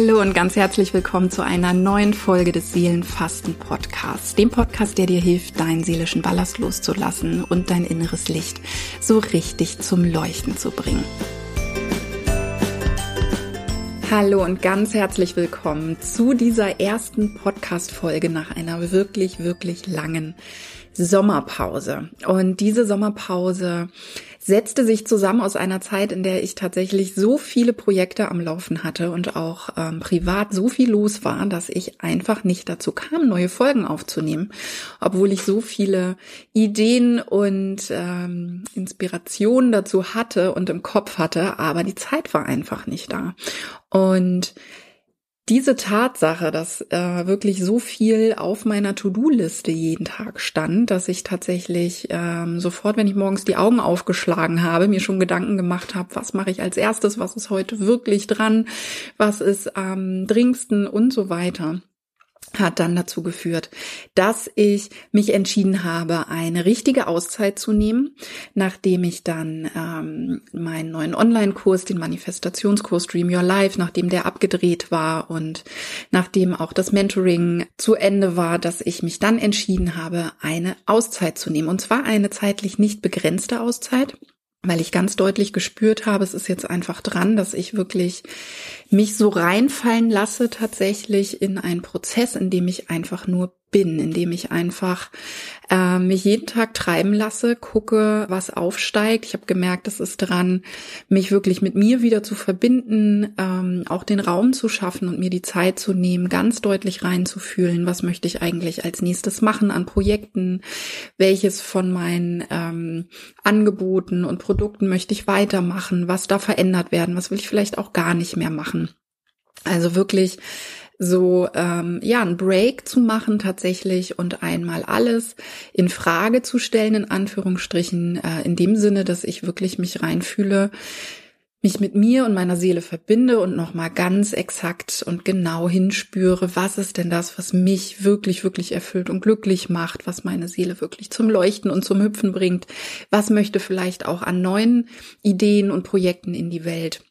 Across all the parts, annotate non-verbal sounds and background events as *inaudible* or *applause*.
Hallo und ganz herzlich willkommen zu einer neuen Folge des Seelenfasten Podcasts, dem Podcast, der dir hilft, deinen seelischen Ballast loszulassen und dein inneres Licht so richtig zum Leuchten zu bringen. Hallo und ganz herzlich willkommen zu dieser ersten Podcast-Folge nach einer wirklich, wirklich langen Sommerpause. Und diese Sommerpause setzte sich zusammen aus einer Zeit, in der ich tatsächlich so viele Projekte am Laufen hatte und auch ähm, privat so viel los war, dass ich einfach nicht dazu kam, neue Folgen aufzunehmen, obwohl ich so viele Ideen und ähm, Inspirationen dazu hatte und im Kopf hatte, aber die Zeit war einfach nicht da. Und diese Tatsache, dass äh, wirklich so viel auf meiner To-Do-Liste jeden Tag stand, dass ich tatsächlich ähm, sofort, wenn ich morgens die Augen aufgeschlagen habe, mir schon Gedanken gemacht habe, was mache ich als erstes, was ist heute wirklich dran, was ist am dringendsten und so weiter hat dann dazu geführt, dass ich mich entschieden habe, eine richtige Auszeit zu nehmen, nachdem ich dann ähm, meinen neuen Online-Kurs, den Manifestationskurs Dream Your Life, nachdem der abgedreht war und nachdem auch das Mentoring zu Ende war, dass ich mich dann entschieden habe, eine Auszeit zu nehmen. Und zwar eine zeitlich nicht begrenzte Auszeit weil ich ganz deutlich gespürt habe, es ist jetzt einfach dran, dass ich wirklich mich so reinfallen lasse tatsächlich in einen Prozess, in dem ich einfach nur bin, indem ich einfach äh, mich jeden Tag treiben lasse, gucke, was aufsteigt. Ich habe gemerkt, es ist dran, mich wirklich mit mir wieder zu verbinden, ähm, auch den Raum zu schaffen und mir die Zeit zu nehmen, ganz deutlich reinzufühlen, was möchte ich eigentlich als nächstes machen an Projekten, welches von meinen ähm, Angeboten und Produkten möchte ich weitermachen, was da verändert werden, was will ich vielleicht auch gar nicht mehr machen. Also wirklich so ähm, ja ein Break zu machen tatsächlich und einmal alles in Frage zu stellen in Anführungsstrichen äh, in dem Sinne, dass ich wirklich mich reinfühle, mich mit mir und meiner Seele verbinde und nochmal ganz exakt und genau hinspüre, was ist denn das, was mich wirklich, wirklich erfüllt und glücklich macht, was meine Seele wirklich zum Leuchten und zum Hüpfen bringt, was möchte vielleicht auch an neuen Ideen und Projekten in die Welt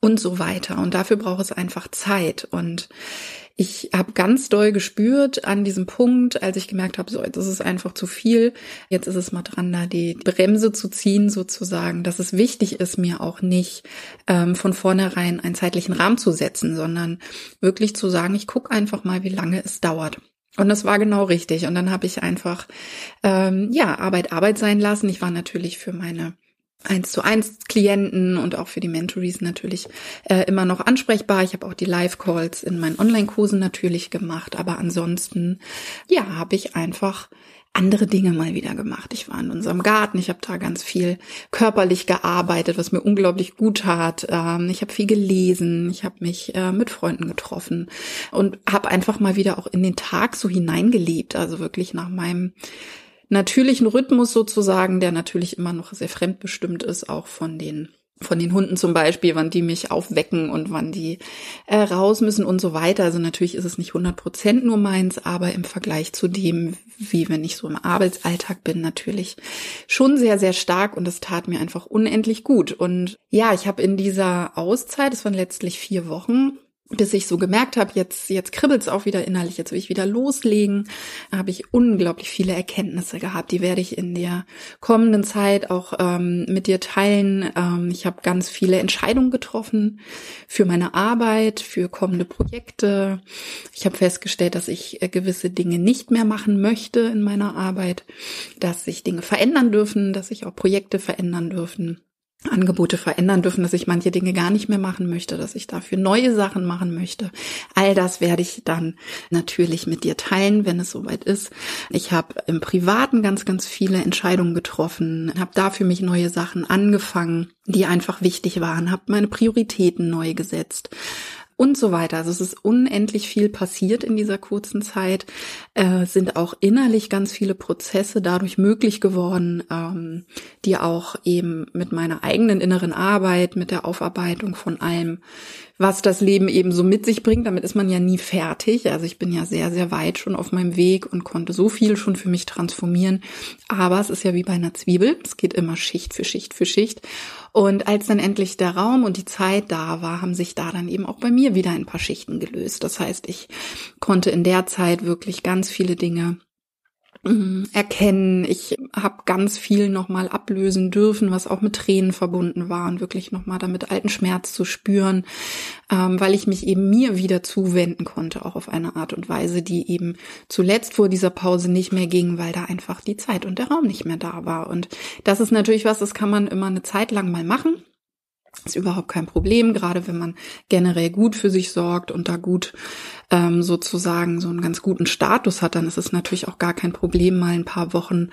und so weiter. Und dafür braucht es einfach Zeit. Und ich habe ganz doll gespürt an diesem Punkt, als ich gemerkt habe, so jetzt ist es einfach zu viel. Jetzt ist es mal dran, da die Bremse zu ziehen sozusagen, dass es wichtig ist, mir auch nicht ähm, von vornherein einen zeitlichen Rahmen zu setzen, sondern wirklich zu sagen, ich gucke einfach mal, wie lange es dauert. Und das war genau richtig. Und dann habe ich einfach ähm, ja Arbeit Arbeit sein lassen. Ich war natürlich für meine eins zu eins Klienten und auch für die Mentories natürlich äh, immer noch ansprechbar. Ich habe auch die Live-Calls in meinen Online-Kursen natürlich gemacht, aber ansonsten, ja, habe ich einfach andere Dinge mal wieder gemacht. Ich war in unserem Garten, ich habe da ganz viel körperlich gearbeitet, was mir unglaublich gut tat. Ähm, ich habe viel gelesen, ich habe mich äh, mit Freunden getroffen und habe einfach mal wieder auch in den Tag so hineingelebt, also wirklich nach meinem natürlichen Rhythmus sozusagen, der natürlich immer noch sehr fremdbestimmt ist, auch von den von den Hunden zum Beispiel, wann die mich aufwecken und wann die äh, raus müssen und so weiter. Also natürlich ist es nicht 100 Prozent nur meins, aber im Vergleich zu dem, wie wenn ich so im Arbeitsalltag bin, natürlich schon sehr, sehr stark und es tat mir einfach unendlich gut. Und ja, ich habe in dieser Auszeit, es waren letztlich vier Wochen, bis ich so gemerkt habe, jetzt jetzt kribbelt's auch wieder innerlich, jetzt will ich wieder loslegen, habe ich unglaublich viele Erkenntnisse gehabt. Die werde ich in der kommenden Zeit auch ähm, mit dir teilen. Ähm, ich habe ganz viele Entscheidungen getroffen für meine Arbeit, für kommende Projekte. Ich habe festgestellt, dass ich äh, gewisse Dinge nicht mehr machen möchte in meiner Arbeit, dass sich Dinge verändern dürfen, dass sich auch Projekte verändern dürfen. Angebote verändern dürfen, dass ich manche Dinge gar nicht mehr machen möchte, dass ich dafür neue Sachen machen möchte. All das werde ich dann natürlich mit dir teilen, wenn es soweit ist. Ich habe im Privaten ganz, ganz viele Entscheidungen getroffen, habe dafür mich neue Sachen angefangen, die einfach wichtig waren, habe meine Prioritäten neu gesetzt und so weiter. Also es ist unendlich viel passiert in dieser kurzen Zeit, äh, sind auch innerlich ganz viele Prozesse dadurch möglich geworden, ähm, die auch eben mit meiner eigenen inneren Arbeit, mit der Aufarbeitung von allem was das Leben eben so mit sich bringt. Damit ist man ja nie fertig. Also ich bin ja sehr, sehr weit schon auf meinem Weg und konnte so viel schon für mich transformieren. Aber es ist ja wie bei einer Zwiebel. Es geht immer Schicht für Schicht für Schicht. Und als dann endlich der Raum und die Zeit da war, haben sich da dann eben auch bei mir wieder ein paar Schichten gelöst. Das heißt, ich konnte in der Zeit wirklich ganz viele Dinge. Erkennen. Ich habe ganz viel nochmal ablösen dürfen, was auch mit Tränen verbunden war und wirklich nochmal damit alten Schmerz zu spüren, ähm, weil ich mich eben mir wieder zuwenden konnte, auch auf eine Art und Weise, die eben zuletzt vor dieser Pause nicht mehr ging, weil da einfach die Zeit und der Raum nicht mehr da war. Und das ist natürlich was, das kann man immer eine Zeit lang mal machen. Ist überhaupt kein Problem, gerade wenn man generell gut für sich sorgt und da gut ähm, sozusagen so einen ganz guten Status hat, dann ist es natürlich auch gar kein Problem, mal ein paar Wochen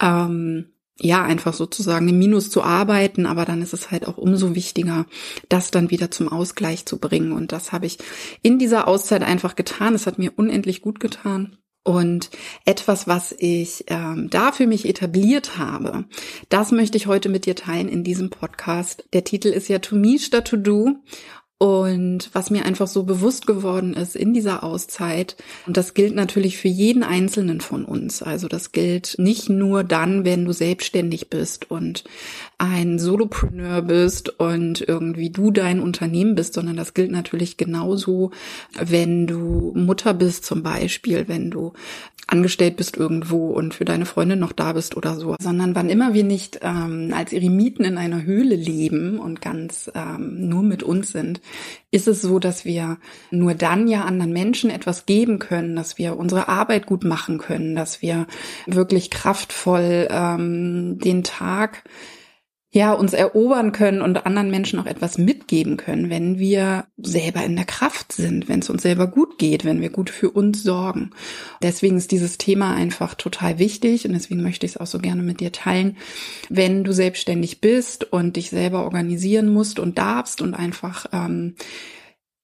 ähm, ja, einfach sozusagen im Minus zu arbeiten, aber dann ist es halt auch umso wichtiger, das dann wieder zum Ausgleich zu bringen. Und das habe ich in dieser Auszeit einfach getan. Es hat mir unendlich gut getan. Und etwas, was ich ähm, da für mich etabliert habe, das möchte ich heute mit dir teilen in diesem Podcast. Der Titel ist ja To Me statt To Do. Und was mir einfach so bewusst geworden ist in dieser Auszeit, und das gilt natürlich für jeden Einzelnen von uns. Also das gilt nicht nur dann, wenn du selbstständig bist und ein Solopreneur bist und irgendwie du dein Unternehmen bist, sondern das gilt natürlich genauso, wenn du Mutter bist zum Beispiel, wenn du angestellt bist irgendwo und für deine Freundin noch da bist oder so, sondern wann immer wir nicht ähm, als Eremiten in einer Höhle leben und ganz ähm, nur mit uns sind, ist es so, dass wir nur dann ja anderen Menschen etwas geben können, dass wir unsere Arbeit gut machen können, dass wir wirklich kraftvoll ähm, den Tag ja, uns erobern können und anderen Menschen auch etwas mitgeben können, wenn wir selber in der Kraft sind, wenn es uns selber gut geht, wenn wir gut für uns sorgen. Deswegen ist dieses Thema einfach total wichtig und deswegen möchte ich es auch so gerne mit dir teilen. Wenn du selbstständig bist und dich selber organisieren musst und darfst und einfach, ähm,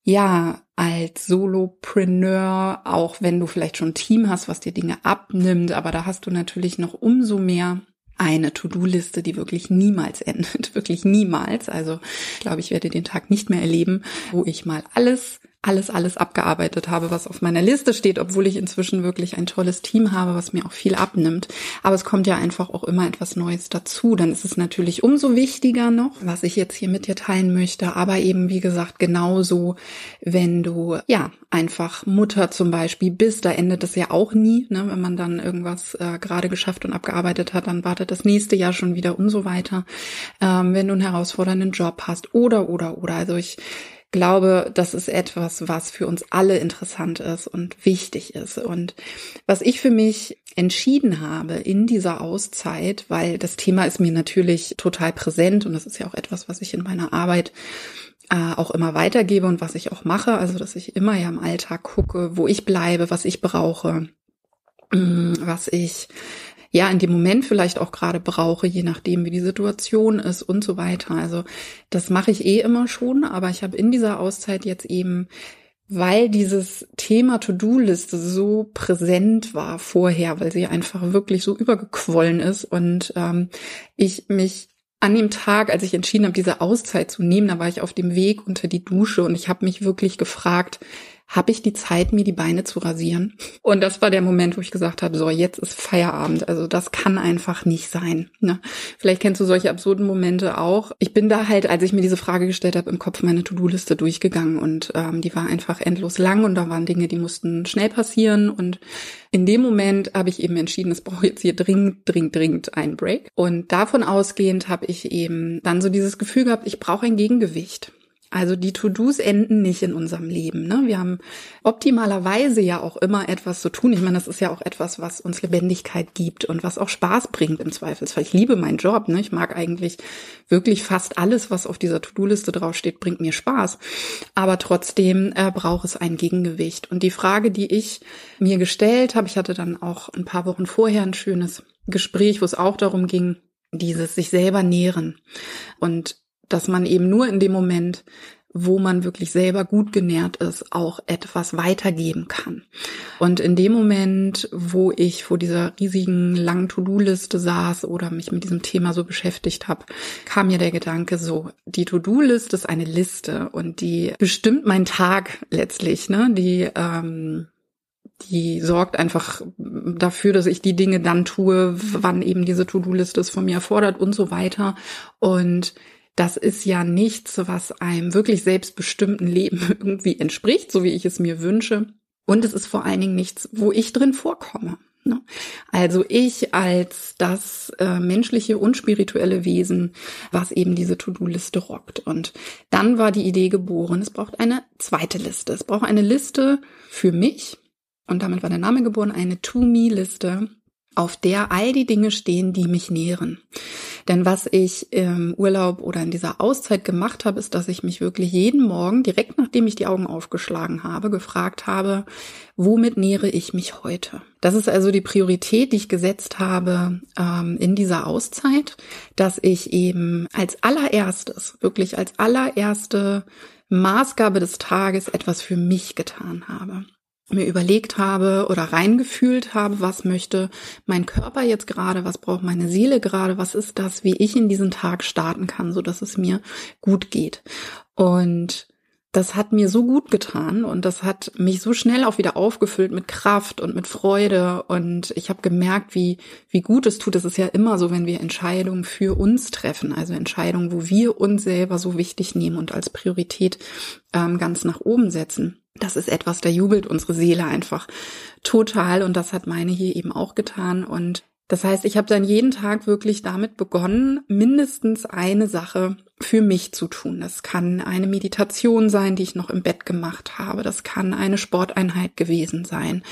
ja, als Solopreneur, auch wenn du vielleicht schon ein Team hast, was dir Dinge abnimmt, aber da hast du natürlich noch umso mehr eine To-Do-Liste, die wirklich niemals endet, *laughs* wirklich niemals. Also ich glaube, ich werde den Tag nicht mehr erleben, wo ich mal alles alles, alles abgearbeitet habe, was auf meiner Liste steht, obwohl ich inzwischen wirklich ein tolles Team habe, was mir auch viel abnimmt. Aber es kommt ja einfach auch immer etwas Neues dazu. Dann ist es natürlich umso wichtiger noch, was ich jetzt hier mit dir teilen möchte. Aber eben, wie gesagt, genauso, wenn du, ja, einfach Mutter zum Beispiel bist, da endet es ja auch nie, ne? wenn man dann irgendwas äh, gerade geschafft und abgearbeitet hat, dann wartet das nächste Jahr schon wieder und so weiter. Ähm, wenn du einen herausfordernden Job hast oder, oder, oder. Also ich glaube, das ist etwas, was für uns alle interessant ist und wichtig ist. Und was ich für mich entschieden habe in dieser Auszeit, weil das Thema ist mir natürlich total präsent und das ist ja auch etwas, was ich in meiner Arbeit äh, auch immer weitergebe und was ich auch mache, also dass ich immer ja im Alltag gucke, wo ich bleibe, was ich brauche, mm, was ich ja in dem Moment vielleicht auch gerade brauche, je nachdem, wie die Situation ist und so weiter. Also das mache ich eh immer schon, aber ich habe in dieser Auszeit jetzt eben weil dieses Thema To-Do-Liste so präsent war vorher, weil sie einfach wirklich so übergequollen ist und ähm, ich mich an dem Tag, als ich entschieden habe, diese Auszeit zu nehmen, da war ich auf dem Weg unter die Dusche und ich habe mich wirklich gefragt, habe ich die Zeit, mir die Beine zu rasieren. Und das war der Moment, wo ich gesagt habe, so, jetzt ist Feierabend. Also das kann einfach nicht sein. Ne? Vielleicht kennst du solche absurden Momente auch. Ich bin da halt, als ich mir diese Frage gestellt habe, im Kopf meine To-Do-Liste durchgegangen und ähm, die war einfach endlos lang und da waren Dinge, die mussten schnell passieren. Und in dem Moment habe ich eben entschieden, es braucht jetzt hier dringend, dringend, dringend einen Break. Und davon ausgehend habe ich eben dann so dieses Gefühl gehabt, ich brauche ein Gegengewicht. Also die To-Dos enden nicht in unserem Leben. Ne? Wir haben optimalerweise ja auch immer etwas zu tun. Ich meine, das ist ja auch etwas, was uns Lebendigkeit gibt und was auch Spaß bringt im Zweifelsfall. Ich liebe meinen Job. Ne? Ich mag eigentlich wirklich fast alles, was auf dieser To-Do-Liste draufsteht, bringt mir Spaß. Aber trotzdem äh, braucht es ein Gegengewicht. Und die Frage, die ich mir gestellt habe, ich hatte dann auch ein paar Wochen vorher ein schönes Gespräch, wo es auch darum ging, dieses sich selber nähren. Und dass man eben nur in dem Moment, wo man wirklich selber gut genährt ist, auch etwas weitergeben kann. Und in dem Moment, wo ich vor dieser riesigen langen To-Do-Liste saß oder mich mit diesem Thema so beschäftigt habe, kam mir der Gedanke so, die To-Do-Liste ist eine Liste und die bestimmt meinen Tag letztlich, ne? Die ähm, die sorgt einfach dafür, dass ich die Dinge dann tue, wann eben diese To-Do-Liste es von mir erfordert und so weiter. Und das ist ja nichts, was einem wirklich selbstbestimmten Leben *laughs* irgendwie entspricht, so wie ich es mir wünsche. Und es ist vor allen Dingen nichts, wo ich drin vorkomme. Ne? Also ich als das äh, menschliche und spirituelle Wesen, was eben diese To-Do-Liste rockt. Und dann war die Idee geboren, es braucht eine zweite Liste. Es braucht eine Liste für mich. Und damit war der Name geboren, eine To-Me-Liste, auf der all die Dinge stehen, die mich nähren. Denn was ich im Urlaub oder in dieser Auszeit gemacht habe, ist, dass ich mich wirklich jeden Morgen, direkt nachdem ich die Augen aufgeschlagen habe, gefragt habe, womit nähere ich mich heute? Das ist also die Priorität, die ich gesetzt habe ähm, in dieser Auszeit, dass ich eben als allererstes, wirklich als allererste Maßgabe des Tages etwas für mich getan habe mir überlegt habe oder reingefühlt habe, was möchte mein Körper jetzt gerade, was braucht meine Seele gerade, was ist das, wie ich in diesen Tag starten kann, so dass es mir gut geht. Und das hat mir so gut getan und das hat mich so schnell auch wieder aufgefüllt mit Kraft und mit Freude und ich habe gemerkt, wie wie gut es tut. Es ist ja immer so, wenn wir Entscheidungen für uns treffen, also Entscheidungen, wo wir uns selber so wichtig nehmen und als Priorität ähm, ganz nach oben setzen das ist etwas, da jubelt unsere Seele einfach total und das hat meine hier eben auch getan und das heißt, ich habe dann jeden Tag wirklich damit begonnen, mindestens eine Sache für mich zu tun. Das kann eine Meditation sein, die ich noch im Bett gemacht habe. Das kann eine Sporteinheit gewesen sein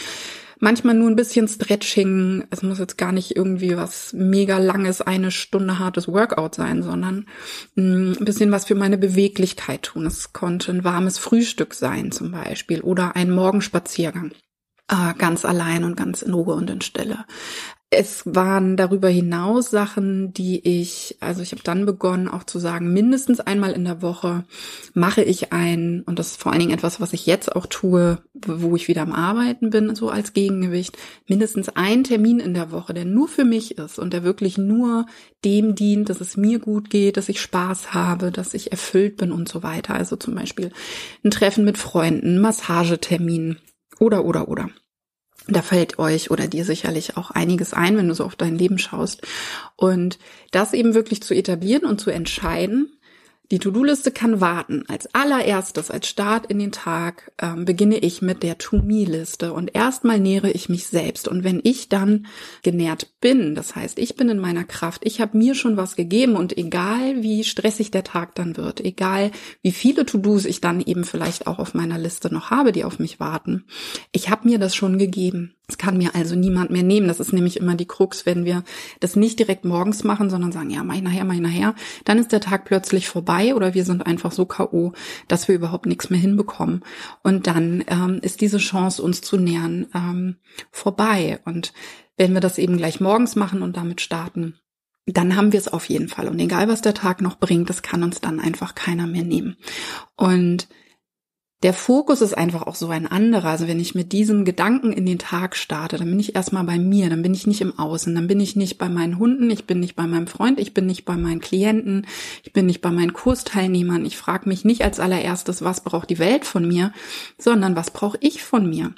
manchmal nur ein bisschen Stretching. Es muss jetzt gar nicht irgendwie was mega langes, eine Stunde hartes Workout sein, sondern mm, ein bisschen was für meine Beweglichkeit tun. Es konnte ein warmes Frühstück sein zum Beispiel oder ein Morgenspaziergang äh, ganz allein und ganz in Ruhe und in Stille. Es waren darüber hinaus Sachen, die ich, also ich habe dann begonnen auch zu sagen, mindestens einmal in der Woche mache ich ein, und das ist vor allen Dingen etwas, was ich jetzt auch tue, wo ich wieder am Arbeiten bin, so als Gegengewicht, mindestens ein Termin in der Woche, der nur für mich ist und der wirklich nur dem dient, dass es mir gut geht, dass ich Spaß habe, dass ich erfüllt bin und so weiter. Also zum Beispiel ein Treffen mit Freunden, Massagetermin oder, oder, oder. Da fällt euch oder dir sicherlich auch einiges ein, wenn du so auf dein Leben schaust. Und das eben wirklich zu etablieren und zu entscheiden, die To-Do-Liste kann warten. Als allererstes, als Start in den Tag, ähm, beginne ich mit der To-Me-Liste und erstmal nähere ich mich selbst. Und wenn ich dann genährt bin, das heißt, ich bin in meiner Kraft, ich habe mir schon was gegeben und egal wie stressig der Tag dann wird, egal wie viele To-Dos ich dann eben vielleicht auch auf meiner Liste noch habe, die auf mich warten, ich habe mir das schon gegeben. Das kann mir also niemand mehr nehmen. Das ist nämlich immer die Krux, wenn wir das nicht direkt morgens machen, sondern sagen, ja, mach ich nachher, mach ich nachher, dann ist der Tag plötzlich vorbei oder wir sind einfach so K.O., dass wir überhaupt nichts mehr hinbekommen. Und dann ähm, ist diese Chance, uns zu nähern, ähm, vorbei. Und wenn wir das eben gleich morgens machen und damit starten, dann haben wir es auf jeden Fall. Und egal, was der Tag noch bringt, das kann uns dann einfach keiner mehr nehmen. Und der Fokus ist einfach auch so ein anderer. Also wenn ich mit diesem Gedanken in den Tag starte, dann bin ich erstmal bei mir, dann bin ich nicht im Außen, dann bin ich nicht bei meinen Hunden, ich bin nicht bei meinem Freund, ich bin nicht bei meinen Klienten, ich bin nicht bei meinen Kursteilnehmern. Ich frage mich nicht als allererstes, was braucht die Welt von mir, sondern was brauche ich von mir.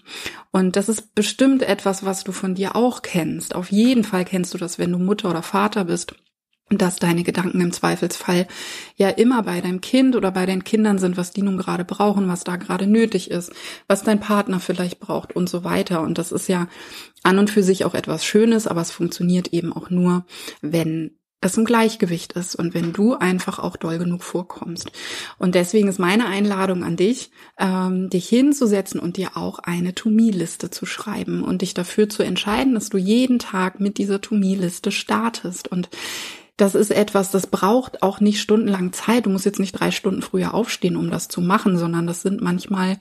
Und das ist bestimmt etwas, was du von dir auch kennst. Auf jeden Fall kennst du das, wenn du Mutter oder Vater bist dass deine Gedanken im Zweifelsfall ja immer bei deinem Kind oder bei den Kindern sind, was die nun gerade brauchen, was da gerade nötig ist, was dein Partner vielleicht braucht und so weiter. Und das ist ja an und für sich auch etwas Schönes, aber es funktioniert eben auch nur, wenn es im Gleichgewicht ist und wenn du einfach auch doll genug vorkommst. Und deswegen ist meine Einladung an dich, ähm, dich hinzusetzen und dir auch eine To-Me-Liste zu schreiben und dich dafür zu entscheiden, dass du jeden Tag mit dieser To-Me-Liste startest. Und das ist etwas, das braucht auch nicht stundenlang Zeit. Du musst jetzt nicht drei Stunden früher aufstehen, um das zu machen, sondern das sind manchmal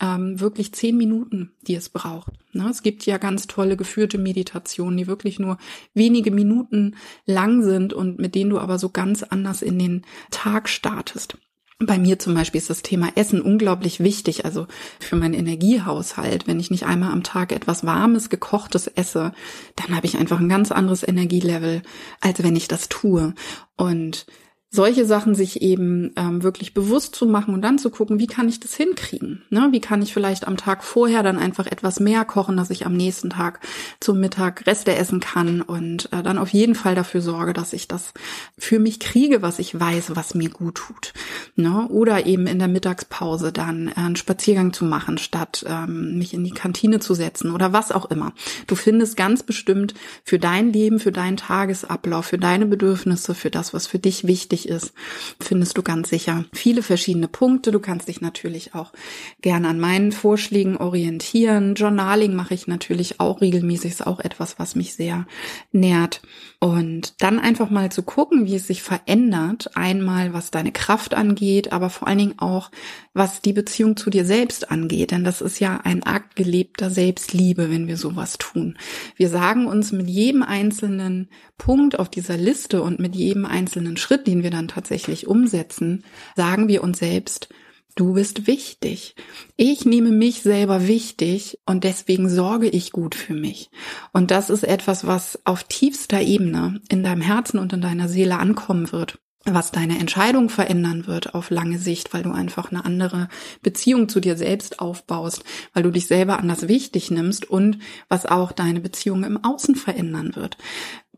ähm, wirklich zehn Minuten, die es braucht. Ne? Es gibt ja ganz tolle geführte Meditationen, die wirklich nur wenige Minuten lang sind und mit denen du aber so ganz anders in den Tag startest. Bei mir zum Beispiel ist das Thema Essen unglaublich wichtig, also für meinen Energiehaushalt. Wenn ich nicht einmal am Tag etwas Warmes, Gekochtes esse, dann habe ich einfach ein ganz anderes Energielevel, als wenn ich das tue. Und solche Sachen sich eben ähm, wirklich bewusst zu machen und dann zu gucken, wie kann ich das hinkriegen? Ne? Wie kann ich vielleicht am Tag vorher dann einfach etwas mehr kochen, dass ich am nächsten Tag zum Mittag Reste essen kann und äh, dann auf jeden Fall dafür sorge, dass ich das für mich kriege, was ich weiß, was mir gut tut. Ne? Oder eben in der Mittagspause dann äh, einen Spaziergang zu machen, statt ähm, mich in die Kantine zu setzen oder was auch immer. Du findest ganz bestimmt für dein Leben, für deinen Tagesablauf, für deine Bedürfnisse, für das, was für dich wichtig ist, findest du ganz sicher viele verschiedene Punkte. Du kannst dich natürlich auch gerne an meinen Vorschlägen orientieren. Journaling mache ich natürlich auch regelmäßig, ist auch etwas, was mich sehr nährt. Und dann einfach mal zu gucken, wie es sich verändert. Einmal, was deine Kraft angeht, aber vor allen Dingen auch, was die Beziehung zu dir selbst angeht. Denn das ist ja ein Akt gelebter Selbstliebe, wenn wir sowas tun. Wir sagen uns mit jedem einzelnen Punkt auf dieser Liste und mit jedem einzelnen Schritt, den wir dann tatsächlich umsetzen, sagen wir uns selbst, Du bist wichtig. Ich nehme mich selber wichtig und deswegen sorge ich gut für mich. Und das ist etwas, was auf tiefster Ebene in deinem Herzen und in deiner Seele ankommen wird was deine Entscheidung verändern wird auf lange Sicht, weil du einfach eine andere Beziehung zu dir selbst aufbaust, weil du dich selber anders wichtig nimmst und was auch deine Beziehung im Außen verändern wird.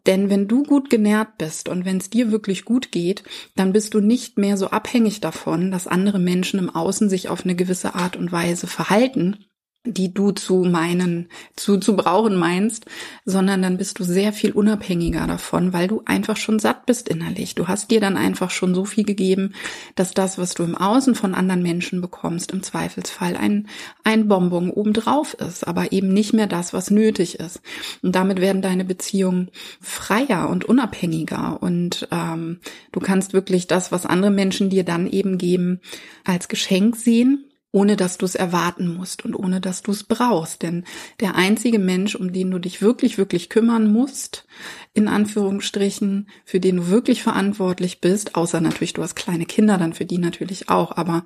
Denn wenn du gut genährt bist und wenn es dir wirklich gut geht, dann bist du nicht mehr so abhängig davon, dass andere Menschen im Außen sich auf eine gewisse Art und Weise verhalten, die du zu meinen, zu, zu brauchen meinst, sondern dann bist du sehr viel unabhängiger davon, weil du einfach schon satt bist innerlich. Du hast dir dann einfach schon so viel gegeben, dass das, was du im Außen von anderen Menschen bekommst, im Zweifelsfall ein, ein Bonbon obendrauf ist, aber eben nicht mehr das, was nötig ist. Und damit werden deine Beziehungen freier und unabhängiger und ähm, du kannst wirklich das, was andere Menschen dir dann eben geben, als Geschenk sehen ohne dass du es erwarten musst und ohne dass du es brauchst. Denn der einzige Mensch, um den du dich wirklich, wirklich kümmern musst, in Anführungsstrichen, für den du wirklich verantwortlich bist, außer natürlich du hast kleine Kinder, dann für die natürlich auch, aber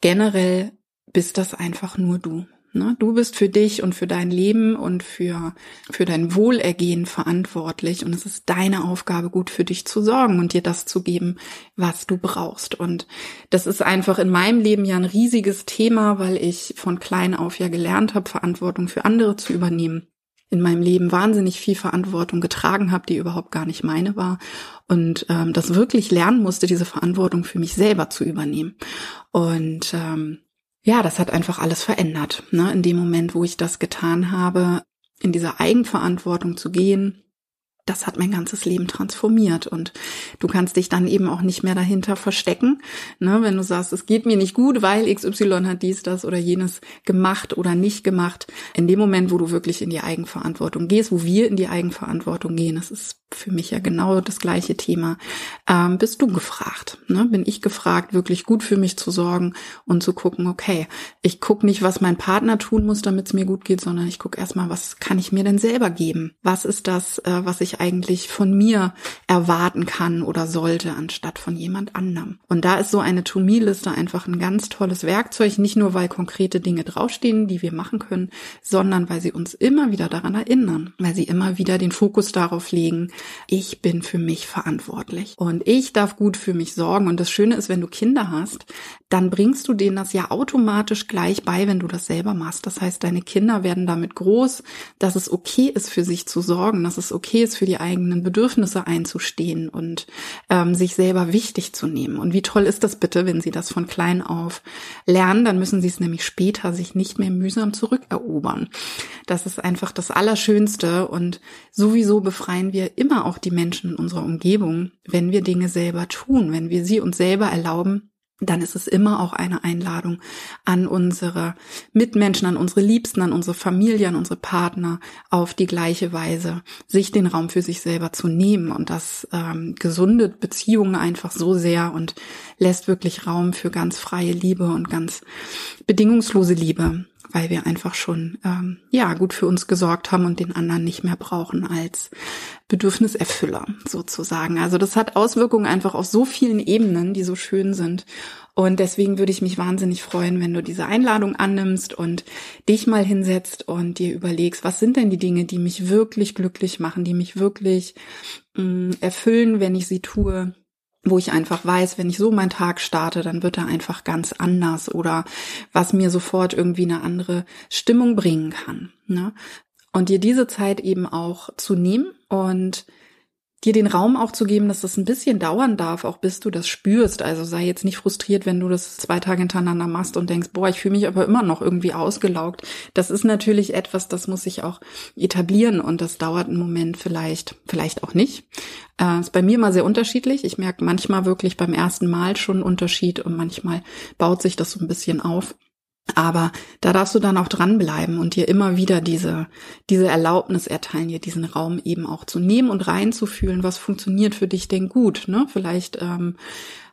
generell bist das einfach nur du. Ne? Du bist für dich und für dein Leben und für, für dein Wohlergehen verantwortlich und es ist deine Aufgabe, gut für dich zu sorgen und dir das zu geben, was du brauchst. Und das ist einfach in meinem Leben ja ein riesiges Thema, weil ich von klein auf ja gelernt habe, Verantwortung für andere zu übernehmen in meinem Leben wahnsinnig viel Verantwortung getragen habe, die überhaupt gar nicht meine war und ähm, das wirklich lernen musste, diese Verantwortung für mich selber zu übernehmen. Und ähm, ja, das hat einfach alles verändert. Ne? In dem Moment, wo ich das getan habe, in dieser Eigenverantwortung zu gehen, das hat mein ganzes Leben transformiert und du kannst dich dann eben auch nicht mehr dahinter verstecken, ne, wenn du sagst, es geht mir nicht gut, weil XY hat dies, das oder jenes gemacht oder nicht gemacht. In dem Moment, wo du wirklich in die Eigenverantwortung gehst, wo wir in die Eigenverantwortung gehen, das ist für mich ja genau das gleiche Thema, ähm, bist du gefragt. Ne? Bin ich gefragt, wirklich gut für mich zu sorgen und zu gucken, okay, ich gucke nicht, was mein Partner tun muss, damit es mir gut geht, sondern ich gucke erstmal, was kann ich mir denn selber geben? Was ist das, äh, was ich eigentlich von mir erwarten kann oder sollte, anstatt von jemand anderem? Und da ist so eine To-Me-Liste einfach ein ganz tolles Werkzeug, nicht nur weil konkrete Dinge draufstehen, die wir machen können, sondern weil sie uns immer wieder daran erinnern, weil sie immer wieder den Fokus darauf legen, ich bin für mich verantwortlich und ich darf gut für mich sorgen. Und das Schöne ist, wenn du Kinder hast, dann bringst du denen das ja automatisch gleich bei, wenn du das selber machst. Das heißt, deine Kinder werden damit groß, dass es okay ist, für sich zu sorgen, dass es okay ist, für die eigenen Bedürfnisse einzustehen und ähm, sich selber wichtig zu nehmen. Und wie toll ist das bitte, wenn sie das von klein auf lernen, dann müssen sie es nämlich später sich nicht mehr mühsam zurückerobern. Das ist einfach das Allerschönste und sowieso befreien wir immer auch die Menschen in unserer Umgebung, wenn wir Dinge selber tun, wenn wir sie uns selber erlauben, dann ist es immer auch eine Einladung an unsere Mitmenschen, an unsere Liebsten, an unsere Familie, an unsere Partner auf die gleiche Weise, sich den Raum für sich selber zu nehmen. Und das ähm, gesundet Beziehungen einfach so sehr und lässt wirklich Raum für ganz freie Liebe und ganz bedingungslose Liebe. Weil wir einfach schon ähm, ja gut für uns gesorgt haben und den anderen nicht mehr brauchen als Bedürfniserfüller sozusagen. Also das hat Auswirkungen einfach auf so vielen Ebenen, die so schön sind. Und deswegen würde ich mich wahnsinnig freuen, wenn du diese Einladung annimmst und dich mal hinsetzt und dir überlegst, was sind denn die Dinge, die mich wirklich glücklich machen, die mich wirklich mh, mm, erfüllen, wenn ich sie tue wo ich einfach weiß, wenn ich so meinen Tag starte, dann wird er einfach ganz anders oder was mir sofort irgendwie eine andere Stimmung bringen kann. Ne? Und dir diese Zeit eben auch zu nehmen und dir den Raum auch zu geben, dass das ein bisschen dauern darf, auch bis du das spürst. Also sei jetzt nicht frustriert, wenn du das zwei Tage hintereinander machst und denkst, boah, ich fühle mich aber immer noch irgendwie ausgelaugt. Das ist natürlich etwas, das muss sich auch etablieren und das dauert einen Moment vielleicht, vielleicht auch nicht. Äh, ist bei mir immer sehr unterschiedlich. Ich merke manchmal wirklich beim ersten Mal schon einen Unterschied und manchmal baut sich das so ein bisschen auf. Aber da darfst du dann auch dranbleiben und dir immer wieder diese, diese Erlaubnis erteilen, dir diesen Raum eben auch zu nehmen und reinzufühlen, was funktioniert für dich denn gut. Ne? Vielleicht ähm,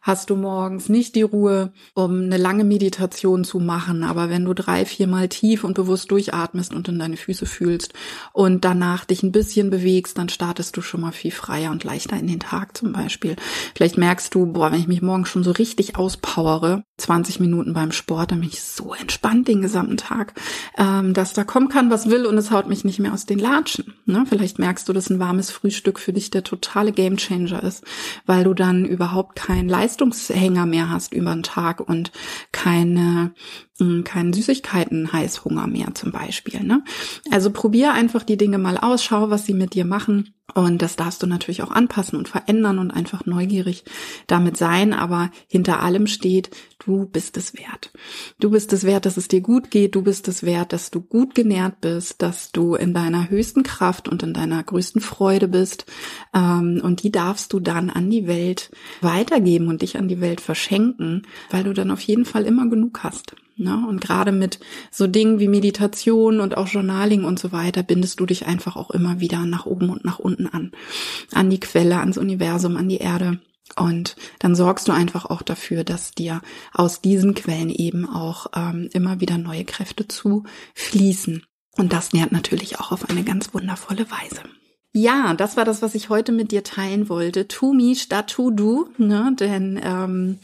hast du morgens nicht die Ruhe, um eine lange Meditation zu machen. Aber wenn du drei, viermal tief und bewusst durchatmest und in deine Füße fühlst und danach dich ein bisschen bewegst, dann startest du schon mal viel freier und leichter in den Tag zum Beispiel. Vielleicht merkst du, boah, wenn ich mich morgens schon so richtig auspowere, 20 Minuten beim Sport, dann bin ich so entspannt den gesamten Tag, ähm, dass da kommen kann, was will und es haut mich nicht mehr aus den Latschen. Ne? Vielleicht merkst du, dass ein warmes Frühstück für dich der totale Gamechanger ist, weil du dann überhaupt kein Leistungshänger mehr hast über den Tag und keine, hm, keinen Süßigkeiten-Heißhunger mehr zum Beispiel. Ne? Also probier einfach die Dinge mal aus, schau, was sie mit dir machen und das darfst du natürlich auch anpassen und verändern und einfach neugierig damit sein. Aber hinter allem steht, du bist es wert. Du bist es wert, dass es dir gut geht. Du bist es wert, dass du gut genährt bist, dass du in deiner höchsten Kraft und in deiner größten Freude bist. Ähm, und die darfst du dann an die Welt weitergeben und dich an die Welt verschenken, weil du dann auf jeden Fall immer genug hast. Ne? Und gerade mit so Dingen wie Meditation und auch Journaling und so weiter bindest du dich einfach auch immer wieder nach oben und nach unten an. An die Quelle, ans Universum, an die Erde. Und dann sorgst du einfach auch dafür, dass dir aus diesen Quellen eben auch ähm, immer wieder neue Kräfte zu fließen. Und das nährt natürlich auch auf eine ganz wundervolle Weise. Ja, das war das, was ich heute mit dir teilen wollte. Tu mi statt tu du, ne? Denn ähm,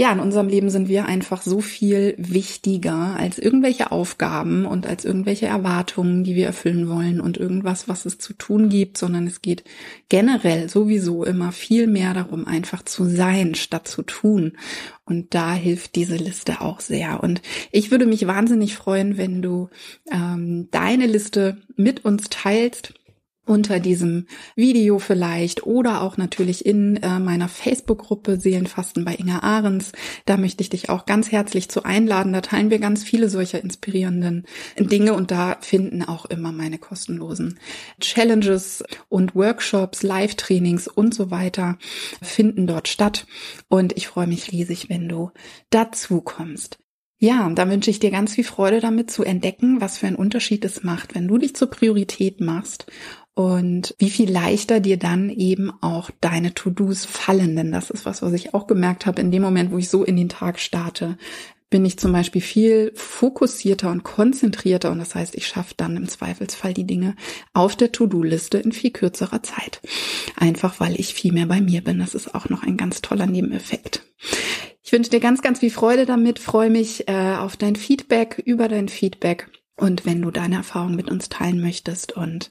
ja, in unserem Leben sind wir einfach so viel wichtiger als irgendwelche Aufgaben und als irgendwelche Erwartungen, die wir erfüllen wollen und irgendwas, was es zu tun gibt, sondern es geht generell sowieso immer viel mehr darum, einfach zu sein, statt zu tun. Und da hilft diese Liste auch sehr. Und ich würde mich wahnsinnig freuen, wenn du ähm, deine Liste mit uns teilst unter diesem Video vielleicht oder auch natürlich in äh, meiner Facebook-Gruppe Seelenfasten bei Inga Ahrens. Da möchte ich dich auch ganz herzlich zu einladen. Da teilen wir ganz viele solcher inspirierenden Dinge und da finden auch immer meine kostenlosen Challenges und Workshops, Live-Trainings und so weiter finden dort statt. Und ich freue mich riesig, wenn du dazu kommst. Ja, da wünsche ich dir ganz viel Freude damit zu entdecken, was für einen Unterschied es macht, wenn du dich zur Priorität machst und wie viel leichter dir dann eben auch deine To-Dos fallen. Denn das ist was, was ich auch gemerkt habe in dem Moment, wo ich so in den Tag starte, bin ich zum Beispiel viel fokussierter und konzentrierter und das heißt, ich schaffe dann im Zweifelsfall die Dinge auf der To-Do-Liste in viel kürzerer Zeit. Einfach weil ich viel mehr bei mir bin. Das ist auch noch ein ganz toller Nebeneffekt. Ich wünsche dir ganz, ganz viel Freude damit, freue mich äh, auf dein Feedback, über dein Feedback und wenn du deine Erfahrung mit uns teilen möchtest. Und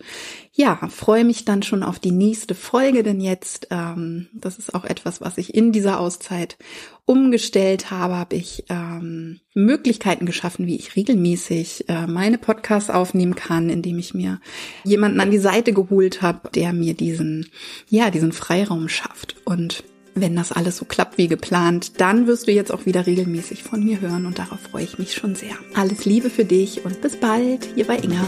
ja, freue mich dann schon auf die nächste Folge, denn jetzt, ähm, das ist auch etwas, was ich in dieser Auszeit umgestellt habe, habe ich ähm, Möglichkeiten geschaffen, wie ich regelmäßig äh, meine Podcasts aufnehmen kann, indem ich mir jemanden an die Seite geholt habe, der mir diesen, ja, diesen Freiraum schafft. Und wenn das alles so klappt wie geplant, dann wirst du jetzt auch wieder regelmäßig von mir hören und darauf freue ich mich schon sehr. Alles Liebe für dich und bis bald hier bei Inga.